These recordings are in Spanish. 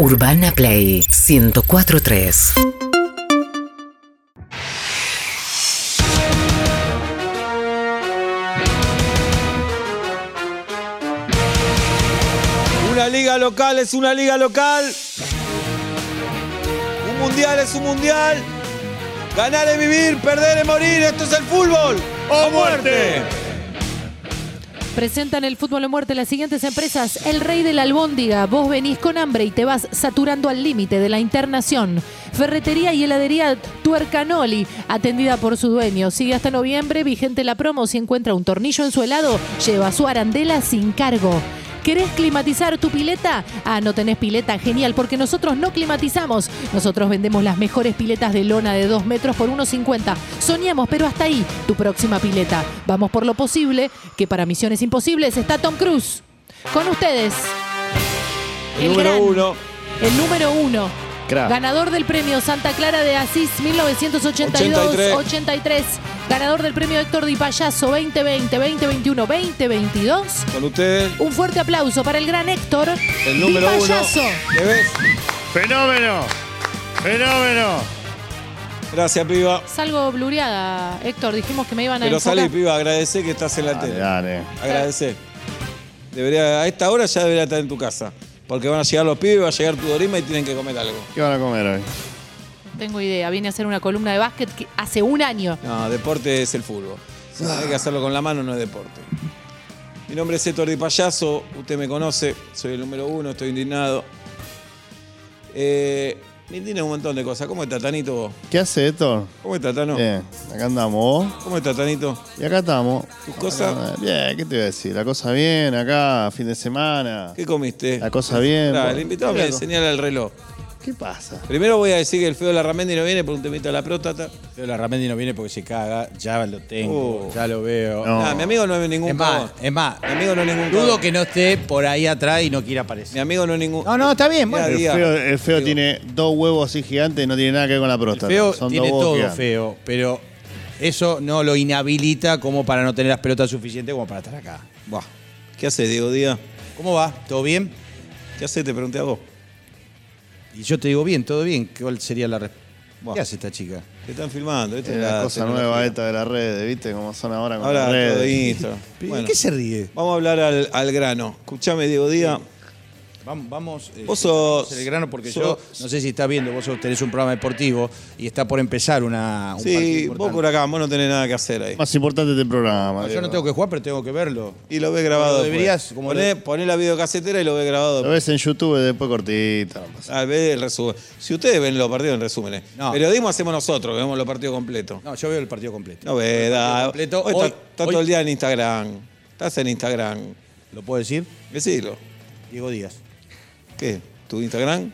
Urbana Play 1043. Una liga local es una liga local. Un mundial es un mundial. Ganar es vivir, perder es morir. Esto es el fútbol. ¡O muerte! Presentan el fútbol o muerte las siguientes empresas. El Rey de la Albóndiga. Vos venís con hambre y te vas saturando al límite de la internación. Ferretería y heladería Tuercanoli, atendida por su dueño. Sigue hasta noviembre, vigente la promo. Si encuentra un tornillo en su helado, lleva su arandela sin cargo. ¿Querés climatizar tu pileta? Ah, no tenés pileta, genial, porque nosotros no climatizamos. Nosotros vendemos las mejores piletas de lona de 2 metros por 1,50. Soñamos, pero hasta ahí, tu próxima pileta. Vamos por lo posible, que para misiones imposibles está Tom Cruise. Con ustedes. El número gran- uno. El número uno. Crack. Ganador del premio Santa Clara de Asís 1982-83. Ganador del premio Héctor Di Payaso 2020, 2021, 2022. Con ustedes, Un fuerte aplauso para el gran Héctor el número Di uno. Payaso. ¿Le ves? ¡Fenómeno! ¡Fenómeno! Gracias, piba. Salgo blureada, Héctor. Dijimos que me iban a Pero enfocar. salí, piba. Agradecé que estás en la Dale, tele. dale. Agradecer. Debería, a esta hora ya debería estar en tu casa. Porque van a llegar los pibes, va a llegar tu dorima y tienen que comer algo. ¿Qué van a comer hoy? Tengo idea. Vine a hacer una columna de básquet que hace un año. No, deporte es el fútbol. Si hay que hacerlo con la mano, no es deporte. Mi nombre es Héctor Di Payaso, usted me conoce, soy el número uno, estoy indignado. Eh, me indigna un montón de cosas. ¿Cómo está, Tanito? vos? ¿Qué hace Héctor? ¿Cómo está, Tano? Bien, acá andamos vos. ¿Cómo está, Tanito? Y acá estamos. ¿Tus cosas? Bien, ¿qué te voy a decir? La cosa bien, acá, fin de semana. ¿Qué comiste? La cosa bien. Pará, Bueno, el invitado me loco. señala el reloj. ¿Qué pasa? Primero voy a decir que el feo de la Ramendi no viene por un temita de la próstata. Pero la Ramendi no viene porque se caga, ya lo tengo, Oh. ya lo veo. No. Nah, mi amigo no es ningún Es más, cagón. es más, Mi amigo no es ningún dudo cagón. que no esté por ahí atrás y no quiera Mi aparecer. amigo no es ningún. No, no, está bien, bueno. El diga. feo, el feo tiene dos huevos así gigantes y no tiene nada que ver con la El próstata. feo Son tiene dos huevos todo gigantes. feo, pero eso no lo inhabilita como para no tener las pelotas suficientes como para estar acá. Buah. ¿Qué hace, Diego Díaz? ¿Cómo va? ¿Todo bien? ¿Qué hace? Te pregunté a vos. Y yo te digo bien, todo bien. ¿Cuál sería la respuesta? ¿Qué hace esta chica? Te están filmando. Esta Es la cosa nueva esta de las redes, ¿viste? Cómo son ahora con Ahora las redes. ¿De Bueno, qué se ríe? vamos a hablar al, al grano. Escuchame, Diego Díaz. Vamos, vamos. eh, Vos sos- el grano porque sos- yo no sé si estás viendo, vos tenés un programa deportivo y está por empezar una, un Sí, vos por acá, vos no tenés nada que hacer ahí. Más importante este programa. No, yo no tengo que jugar, pero tengo que verlo. Y lo ves grabado. Deberías, como poné, lo- poné la videocasetera y lo ves grabado. Lo ves en YouTube después cortito. no pasa Ah, ve el resumen. Si ustedes ven los partidos en resúmenes. No. Periodismo hacemos nosotros, que vemos los partidos completos. No, yo veo el partido completo. No ves, El partido da. completo. Hoy Hoy, está, está hoy- todo el día en Instagram. Estás en Instagram. ¿Lo puedo decir? Decilo. Diego Díaz. ¿Qué? ¿Tu Instagram?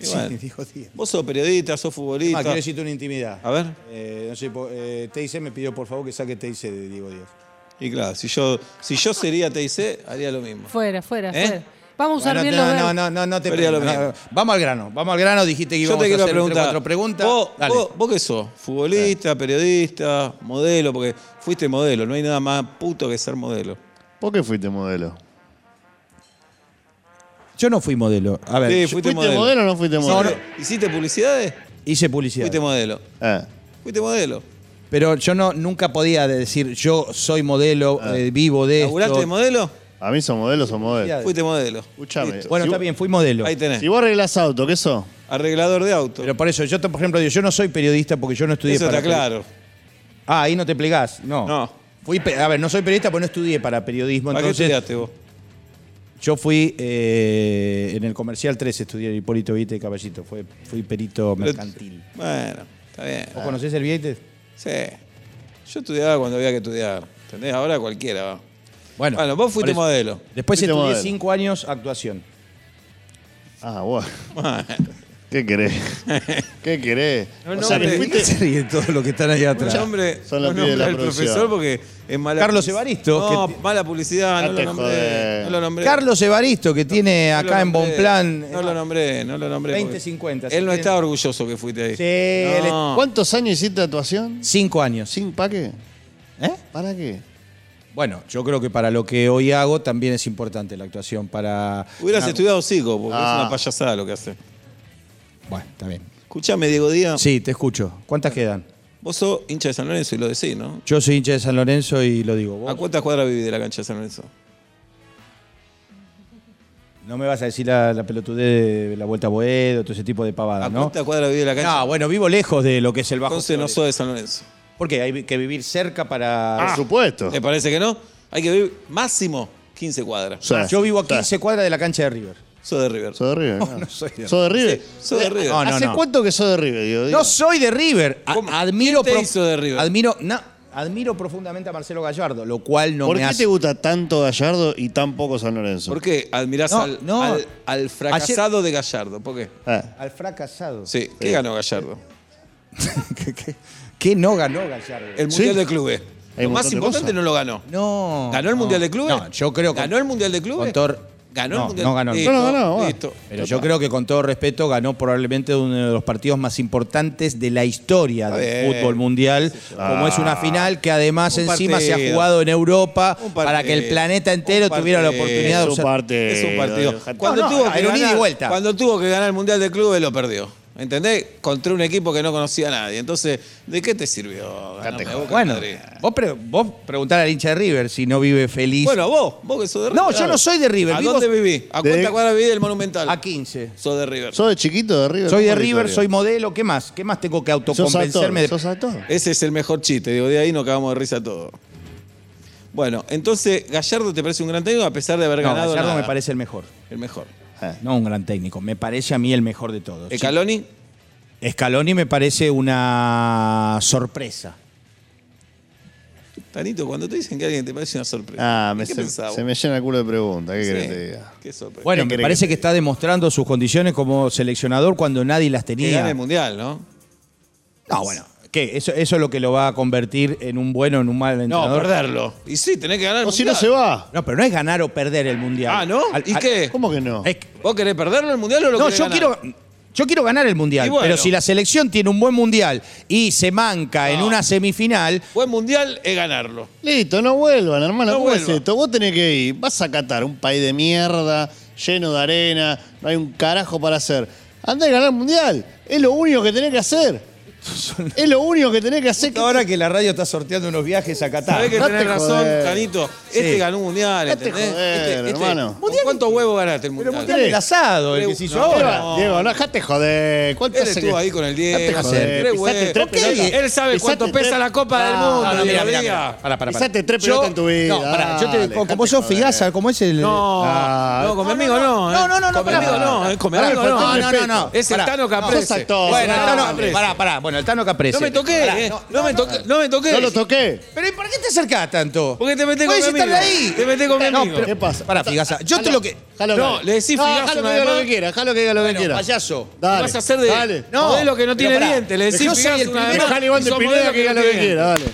Sí, bueno. Diego Díaz. Vos sos periodista, sos Ah, futbolista. quiero decirte una intimidad. A ver. Eh, no sé, eh, TIC me pidió por favor que saque TIC de Diego Díaz. Y claro, si yo, si yo sería TIC, haría lo mismo. Fuera, fuera, ¿Eh? fuera. Vamos a usar no, bien no, los no, no, no, no te no, mismo. Vamos al grano, vamos al grano. Dijiste que Yo íbamos te quiero a hacer preguntar. cuatro preguntas. ¿Vos, Dale. vos, vos qué sos? ¿Futbolista, periodista, modelo? Porque fuiste modelo, no hay nada más puto que ser modelo. ¿Por qué fuiste modelo? Yo no fui modelo. A ver, Sí, yo fuiste ¿Fuiste modelo. modelo o no fuiste modelo? ¿Hiciste, ¿Hiciste publicidades? hice publicidad. Fuiste modelo. Eh, Fuiste modelo. Pero yo no, nunca podía decir, yo soy modelo, eh, vivo de ¿Laburaste esto. de modelo? a mí son modelos, son modelos. Fuiste modelo. Escuchame. Listo. Bueno, Si está vos- bien, fui modelo. Ahí tenés. Si vos arreglás auto, ¿qué sos? Arreglador de auto. Pero por eso, yo, te- por ejemplo, digo, yo no soy periodista porque yo no estudié Eso para está claro. Ah, ahí no te plegás. No. No. Fui, pe- a ver, no soy periodista porque no estudié para periodismo. ¿Para qué entonces, estudiaste vos? Yo fui eh, en el comercial 3, estudié Hipólito Vite Caballito. Fue, fui perito mercantil. Bueno, está bien. ¿Vos conocés el Vieites? Sí. Yo estudiaba cuando había que estudiar. ¿Entendés? Ahora cualquiera va. Bueno, Bueno, vos fuiste por eso. modelo. Después Fuiste estudié modelo. cinco años actuación. Ah, bueno. Bueno. ¿Qué querés? ¿Qué querés? No, o no, sea, que hombre, fuiste... se ríen todos los que están ahí atrás? Mucho hombre. Son los no pibes de la producción. profesor porque es mala Carlos. Evaristo, No, que- mala publicidad, no lo nombré. joder. No lo nombré. Carlos Evaristo, que tiene acá en. Bonplan. No lo nombré, no lo nombré. 20, porque 50, Él no está orgulloso que fuiste ahí. Sí, él. ¿Cuántos años hiciste actuación? Cinco años. ¿Sin para qué? ¿Eh? ¿Para qué? Bueno, yo creo que para lo que hoy hago también es importante la actuación. Para. Hubieras Ah, estudiado psico, porque es Ah. una payasada lo que hace. Bueno, está bien. Escuchame, Diego Díaz. Sí, te escucho. ¿Cuántas quedan? Vos sos hincha de San Lorenzo y lo decís, ¿no? Yo soy hincha de San Lorenzo y lo digo. ¿Vos? ¿A cuántas cuadras vivís de la cancha de San Lorenzo? No me vas a decir la, la pelotudez de la vuelta a Boedo, todo ese tipo de ¿A pavadas, ¿no? cuántas cuadras vivís de la cancha? No, bueno, vivo lejos de lo que es el Bajo Entonces no sos de San Lorenzo. ¿Por qué? Hay que vivir cerca para. Por supuesto. ¿Te parece que no? Hay que vivir máximo 15 cuadras. Sí. Yo vivo a Sí. 15 cuadras de la cancha de River. Sos de River. ¿Sos de River? No, no soy de ¿Sos de River? Sí, sos de River. No, no, ¿Hace no. cuánto que sos de River? Diego? No Digo. soy de River. ¿Cómo? admiro ¿Quién te hizo de River? Admiro, no, admiro profundamente a Marcelo Gallardo, lo cual no ¿Por me qué hace. te gusta tanto Gallardo y tan poco San Lorenzo? ¿Por qué admirás No, al, no. al- al fracasado de Gallardo? ¿Por qué? Ah, Al fracasado. Sí, ¿qué ganó Gallardo? ¿Qué, qué- qué no ganó Gallardo? El Mundial Sí. de Clubes. Hay Lo más importante cosas. no lo ganó. No. ¿Ganó el no, Mundial de Clubes? No, yo creo que. ¿Ganó el Mundial de Clubes? con ¿Ganó no, el No ganó. Listo, No, no ganó, listo. Pero yo creo que con todo respeto ganó probablemente uno de los partidos más importantes de la historia del fútbol mundial, como es una final que además Un encima se ha jugado en Europa para que el planeta entero tuviera la oportunidad de Es un partido. Es un partido. Cuando, tuvo que ganar, vuelta. cuando tuvo que ganar el Mundial de Clubes lo perdió. ¿Entendés? Contra un equipo que no conocía a nadie. Entonces, ¿de qué te sirvió? ganarme a Boca Bueno, Madrid? vos, pre- vos preguntar al hincha de River si no vive feliz. Bueno, vos, vos que sos de River. no, yo no soy de River. ¿A vivo dónde viví? ¿A De- cuántas cuadras viví del Monumental? A 15. Sos de River. ¿Sos de chiquito de River? Soy de ¿Cómo es la River, soy modelo. ¿Qué más? ¿Qué más tengo que ¿Sos actor? autoconvencerme de ¿Sos actor? Ese es el mejor chiste, digo, de ahí nos cagamos de risa todo. Bueno, entonces, Gallardo te parece un gran técnico a pesar de haber No, ganado. Gallardo nada. me parece el mejor. El mejor. Ah. No un gran técnico. Me parece a mí el mejor de todos. Sí. Scaloni, Scaloni me parece una sorpresa. Tanito, cuando te dicen que alguien te parece una sorpresa. Ah, ¿en me ¿qué se, pensás se vos? me llena el culo de preguntas. ¿Qué Sí, querés que te diga? Qué sorpresa. Bueno, ¿Qué me querés parece que- que está demostrando sus condiciones como seleccionador cuando nadie las que tenía. gane el mundial, ¿no? No, bueno. ¿Qué? Eso, eso es lo que lo va a convertir en un bueno o en un mal No, entrenador. perderlo. Y sí, tenés que ganar el O si no mundial. se va. No, pero no es ganar o perder el mundial. Ah, ¿no? Al- ¿Y al- qué? ¿Cómo que no? es que- ¿Vos querés perderlo el mundial o lo no, querés yo ganar? quiero. Yo quiero ganar el mundial, Y bueno. pero si la selección tiene un buen mundial y se manca en No. una semifinal, Buen mundial es ganarlo. Listo, no vuelvan, hermano. No ¿Cómo es vuelvan. esto? Vos tenés que ir. Vas a Qatar, un país de mierda, lleno de arena, no hay un carajo para hacer. Andá a ganar el mundial. Es lo único que tenés que hacer. Es lo único que tenés que hacer. ¿Qué ahora que la radio está sorteando unos viajes a Qatar. Sabés que no tenés te razón, joder. Canito. Este Sí. ganó un mundial, No te ¿entendés? joder, este, este- hermano. ¿Con ¿Cuántos huevos ganaste el Pero mundial? mundial del asado, el que se hizo No, ahora. no. Diego, no, dejate joder. ¿Cuánto Él estuvo que- ahí con el 10. joder, huevos. tres pelotas. Él sabe cuánto pesa la Copa del No, Mundo. No, no, y mira, la mira, pará, pará. Pisaste tres Yo- pelotas en tu vida. No, pará, yo te, Dale, como joder. Figaza, como es el. No, Ah, no, con mi no, amigo no, no. no, ¿eh? no, no, Con mi amigo no, ¿eh? con mi amigo no. el no, no, no. Es el Pará. Tano Caprese. Bueno, el Tano Tano, Caprese. pará, pará. Bueno, el Tano Caprese. No me toqué, Pará, eh. no, No me toqué. No me toqué. No lo toqué. Pero ¿y por qué te acercás tanto? Porque te metés con Puedes mi amigo. ahí. Te metés con mi No, amigo. pero- ¿Qué pasa? Pará, Figaza. Yo te lo que. Jalo, No, le decís No, Figaza jalo una que vez diga lo más. que quiera, jalo que diga lo que Bueno, quiera. payaso. Dale. vas a hacer de Dale. modelo que no tiene pará. dientes. Le decís Yo soy el una vez primero- más. De sos Pineda modelo que diga no lo que quiera, dale.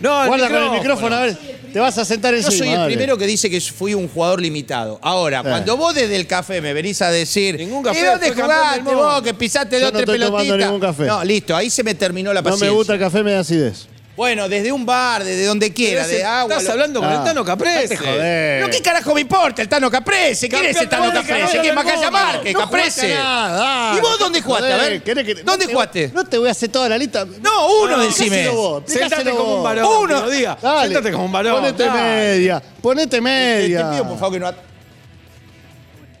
No, el Guarda con el micrófono, a ver. Te vas a sentar Yo encima. soy el dale. primero que dice que fui un jugador limitado. Ahora, Sí. cuando vos desde el café me venís a decir, Ningún café, ¿y dónde jugaste del mundo". vos? Que pisaste Yo dos, no tres estoy tomando pelotitas. ningún café. No, listo, ahí se me terminó la No paciencia. me gusta el café, me da acidez. Bueno, desde un bar, desde donde quiera, de agua. Estás lo- hablando con el Ah. Tano Caprese. ¿Pero qué carajo me importa el Tano Caprese? ¿Quién es el Tano Caprese? ¿Quién del Macaya. Márquez? No Caprese. ¿Y vos dónde jugaste? A Joder, ver. ¿querés que- ¿Dónde no te- jugaste? No te voy a hacer toda la lista. No, uno, decime. Dejáselo vos, Sentate dejáselo como un vos. varón. Uno. Uno. Día. Dale. Sentate como un varón. Ponete dale. media. Ponete Te, te media. pido, por favor, que no... at-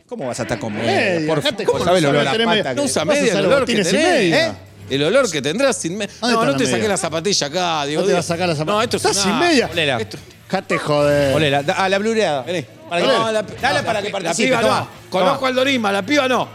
¿Cómo vas a estar con media? Media, Por dejate ¿Cómo joder, sabes el olor a tenés pata? que- No usa Vas a media, el olor que media. ¿eh? El olor que tendrás sin media. ¿Dónde No, no la te media? saqué la zapatilla acá, Diego. No te vas a sacar la zapatilla. No, esto es ¿Estás una- sin media? Olera. Esto- Jate joder. Olela, da- a la blureada. Vení. Para que- No, la- dale no, para la que pi- participe. La piba toma, no. Conozco toma. al Dorima, la piba no.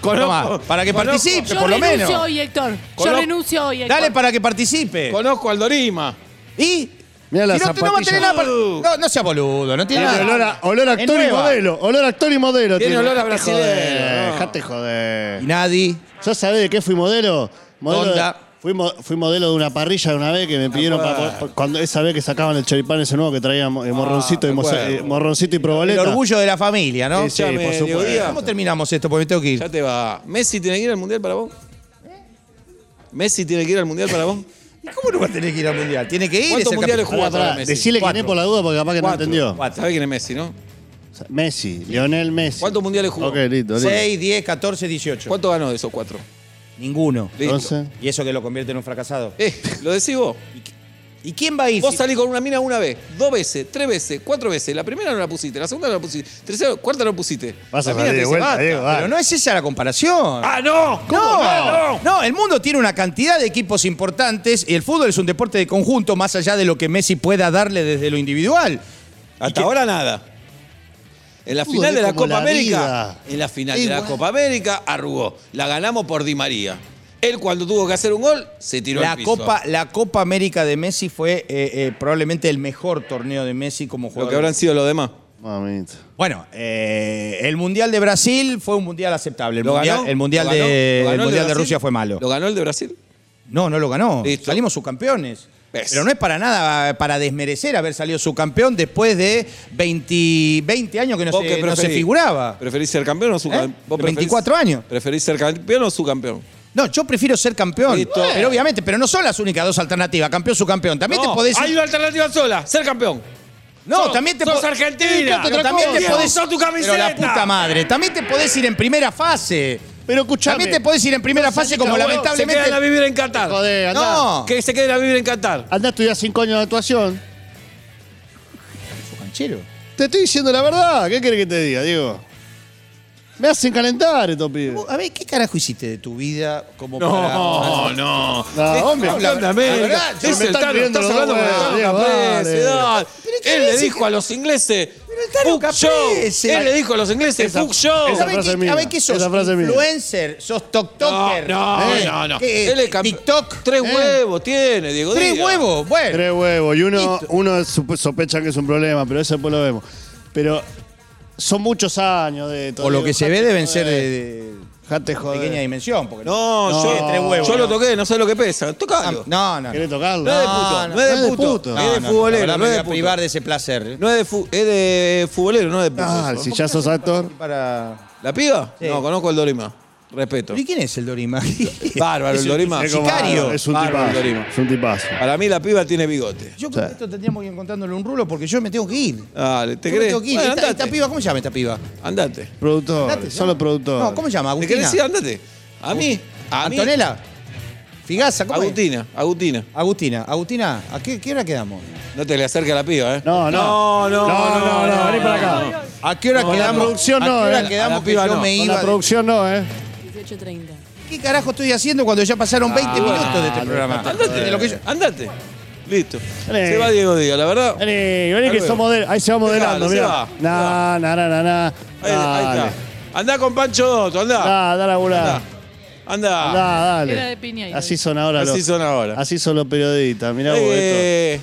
Conozco. Toma, para que conozco- participe. Yo por lo renuncio menos. hoy, Héctor. Yo renuncio hoy, Héctor. Dale para que participe. Conozco al Dorima. ¿Y? Mirá la Y no, no va a tener zapatilla. nada para- No, no sea boludo, no tiene Tiene nada. olor a, olor a Es actor y nueva. modelo. Olor a actor y modelo. Tiene olor a Dejate joder, no. Dejate joder. Y nadie. ¿Yo sabés de qué fui modelo? modelo de- Onda. fui, mo- fui modelo de una parrilla una vez que me pidieron para, cuando esa vez que sacaban el choripán ese nuevo que traía mo- eh, morroncito, y me moza- acuerdo. eh, morroncito y El proboleta. orgullo de la familia, ¿no? Sí, sí, Escuchame, por Diego supuesto. Díaz. ¿Cómo terminamos esto? Porque me tengo que ir. Ya te va. ¿Messi tiene que ir al mundial para vos? ¿Messi tiene que ir al mundial para vos? ¿Y cómo no va a tener que ir al mundial? Tiene que ir. ¿Cuántos mundiales jugó? Pará, Messi. Decile quién es por la duda porque capaz que no entendió. Cuatro. ¿Sabés quién es Messi, no? Messi, Lionel Messi. ¿Cuántos mundiales jugó? Ok, listo, listo. 6, 10, 14, 18. ¿Cuánto ganó de esos cuatro? Ninguno. Listo. Entonces, ¿Y eso que lo convierte en un fracasado? Eh, lo decís vos. ¿Y quién va a ir? Vos si- salís con una mina una vez, dos veces, tres veces, cuatro veces. La primera no la pusiste, la segunda no la pusiste, tercera, cuarta no la pusiste. vas a La mina salir te de dice, vuelta, "Basta". Diego. va. Pero no es esa la comparación. ¡Ah, no! No, no, el mundo tiene una cantidad de equipos importantes y el fútbol es un deporte de conjunto más allá de lo que Messi pueda darle desde lo individual. Hasta que- ahora nada. En la Fútbol final es de la como Copa la América, vida. en la final de Igual. la Copa América, arrugó. La ganamos por Di María. Él cuando tuvo que hacer un gol, se tiró La al piso. Copa, la Copa América de Messi fue eh, eh, probablemente el mejor torneo de Messi como Lo jugador. que habrán sido los demás. Mamita. Bueno, eh, el Mundial de Brasil fue un mundial aceptable. El ¿Lo mundial, ganó? el mundial, ¿Lo ganó? de, ¿Lo ganó el de mundial de Brasil? Rusia fue malo. ¿Lo ganó el de Brasil? No, no lo ganó. Listo. Salimos subcampeones. ¿Ves? Pero no es para nada eh, para desmerecer haber salido subcampeón después de 20, 20 años que no, ¿Vos se, no se figuraba. ¿Preferís ser campeón o ¿Eh? subcampeón? 24 años. ¿Preferís ser campeón o subcampeón? No, yo prefiero ser campeón. Listo. Pero obviamente, pero no son las únicas dos alternativas, campeón, subcampeón. También No, te podés ir- Hay una alternativa sola, ser campeón. No, Sos- también te sos po- Argentina. Pero también te podés tu camiseta. Pero la puta madre, también te podés ir en primera fase. Pero escuchame. También te podés ir en primera fase como lamentablemente Se quedan a vivir en Qatar. Joder, andá. No. Que se queden a vivir en Qatar. Andá a estudiar cinco años de actuación. Canchero. Te estoy diciendo la verdad. ¿Qué querés que te diga, Diego? Me hacen calentar estos pibes. Vos, A ver, ¿qué carajo hiciste de tu vida como No, para... no. No, hombre. América. la verdad, Es me el Tano, estás los hablando con el Tano Diego, Caprese, vale. dale. Pero ¿qué Él le dijo a los ingleses, fuck show. Él le dijo a los ingleses, fuck show. esa ¿Sabés frase qué, sos? Influencer, sos TokToker. No, no, ¿Eh? no, no. ¿Qué, Él es TikTok. Tres ¿Eh? huevos tiene, Diego Tres huevos, bueno. Tres huevos. Y uno, sospecha que es un problema, pero eso después lo vemos. Pero son muchos años de esto. O lo que se ve deben ser de, de joder. pequeña dimensión. Porque No, No, yo, tres huevos, yo lo toqué, no sé lo que pesa. Ah, Tocalo. No, no. ¿Querés tocarlo? No es de puto, no, no, es de no es de puto. Es No, de no, futbolero, la verdad no me es voy de a puto. privar de ese placer. No es de, fu- es de futbolero, no es de puto. Ah, si ya sos actor. Para... ¿La piba? Sí. No, conozco al Dorima. Respeto. ¿Pero ¿Y quién es el Dorima? Bárbaro, el Dorima. Es como- Sicario. Es un Bárbaro, tipazo. Dorima. Es un tipazo. Para mí la piba tiene bigote. Yo que esto tendríamos que ir encontrándole un rulo porque yo me tengo que ir. Dale, ¿te Yo me crees? tengo que ir. Bueno, esta, andate. piba, ¿cómo se llama esta piba? Andate. Productor. Andate, Solo ¿no? productor. No, ¿cómo se llama? ¿Te Agustina. querés ir? Andate. A mí. A mí. Antonella. Figaza, ¿cómo es? Agustina. Agustina. Agustina. Agustina, ¿a qué, qué hora quedamos? No te le acerques a la piba, ¿eh? No, no. No, no, No, no, no, vení para acá. ¿A qué hora Con la quedamos? producción ¿A no, qué hora eh. quedamos A la que piba yo no. me Con iba? la producción no, ¿eh? 18.30. ¿Qué carajo estoy haciendo cuando ya pasaron 20 minutos de este programa? Andate. De lo que yo- Andate. Listo. Se va Diego Díaz, la verdad. Vení, vení que. Ahí se va modelando, se mirá. va. Nah, nah, nah. Ahí, ahí Dale. está. Andá con Pancho Dotto, andá. Nah, dale a volar. Andá. Andá. Andá, dale. Era de Piñeiro. Así son ahora Así los. son ahora. Así son los periodistas. Mirá vos esto. Eh,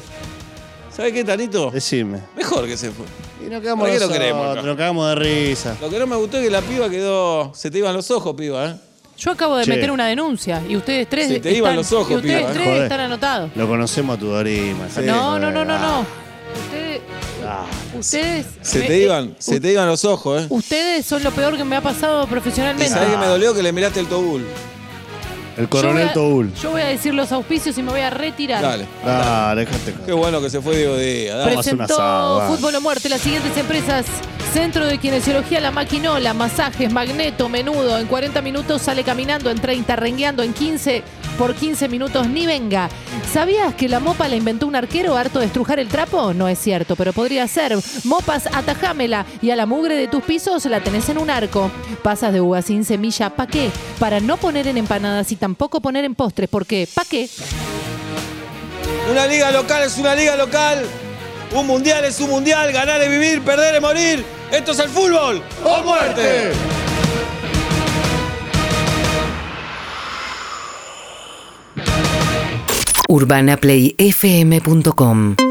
¿Sabes qué, Tanito? Decime. Mejor que se fue. Y nos quedamos ¿Para qué lo nosotros, queremos acá? nos cagamos de risa. Lo que no me gustó es que la piba quedó. Se te iban los ojos, piba, ¿eh? Yo acabo de Che. meter una denuncia y ustedes tres Se te están, iban los ojos, y ustedes piba, ¿eh? tres Joder. están anotados. Lo conocemos a tu Dorima. No, no, no, no, no. Ustedes, Ah, ustedes, Se me- te eh, iban, se te iban los ojos, ¿eh? ustedes son lo peor que me ha pasado ¿Y profesionalmente. sabés que me dolió que le miraste el tobul? El Yo voy coronel a- Toul. Yo voy a decir los auspicios y me voy a retirar. Dale. Dale, déjate. Qué bueno que se fue Diego Díaz. dale. Vamos a hacer un Presentó asado, va. Fútbol o Muerte las siguientes empresas. Centro de Kinesiología La Maquinola, masajes, magneto, menudo. En 40 minutos sale caminando, en 30 rengueando, en 15 por 15 minutos ni venga. ¿Sabías que la mopa la inventó un arquero harto de estrujar el trapo? No es cierto, pero podría ser. Mopas, atajámela y a la mugre de tus pisos la tenés en un arco. Pasas de uva sin semilla, ¿pa' qué? Para no poner en empanadas y tampoco poner en postres, porque ¿pa' qué? Una liga local es una liga local. Un mundial es un mundial. Ganar es vivir, perder es morir. Esto es el fútbol. ¡O muerte! UrbanaPlayFM.com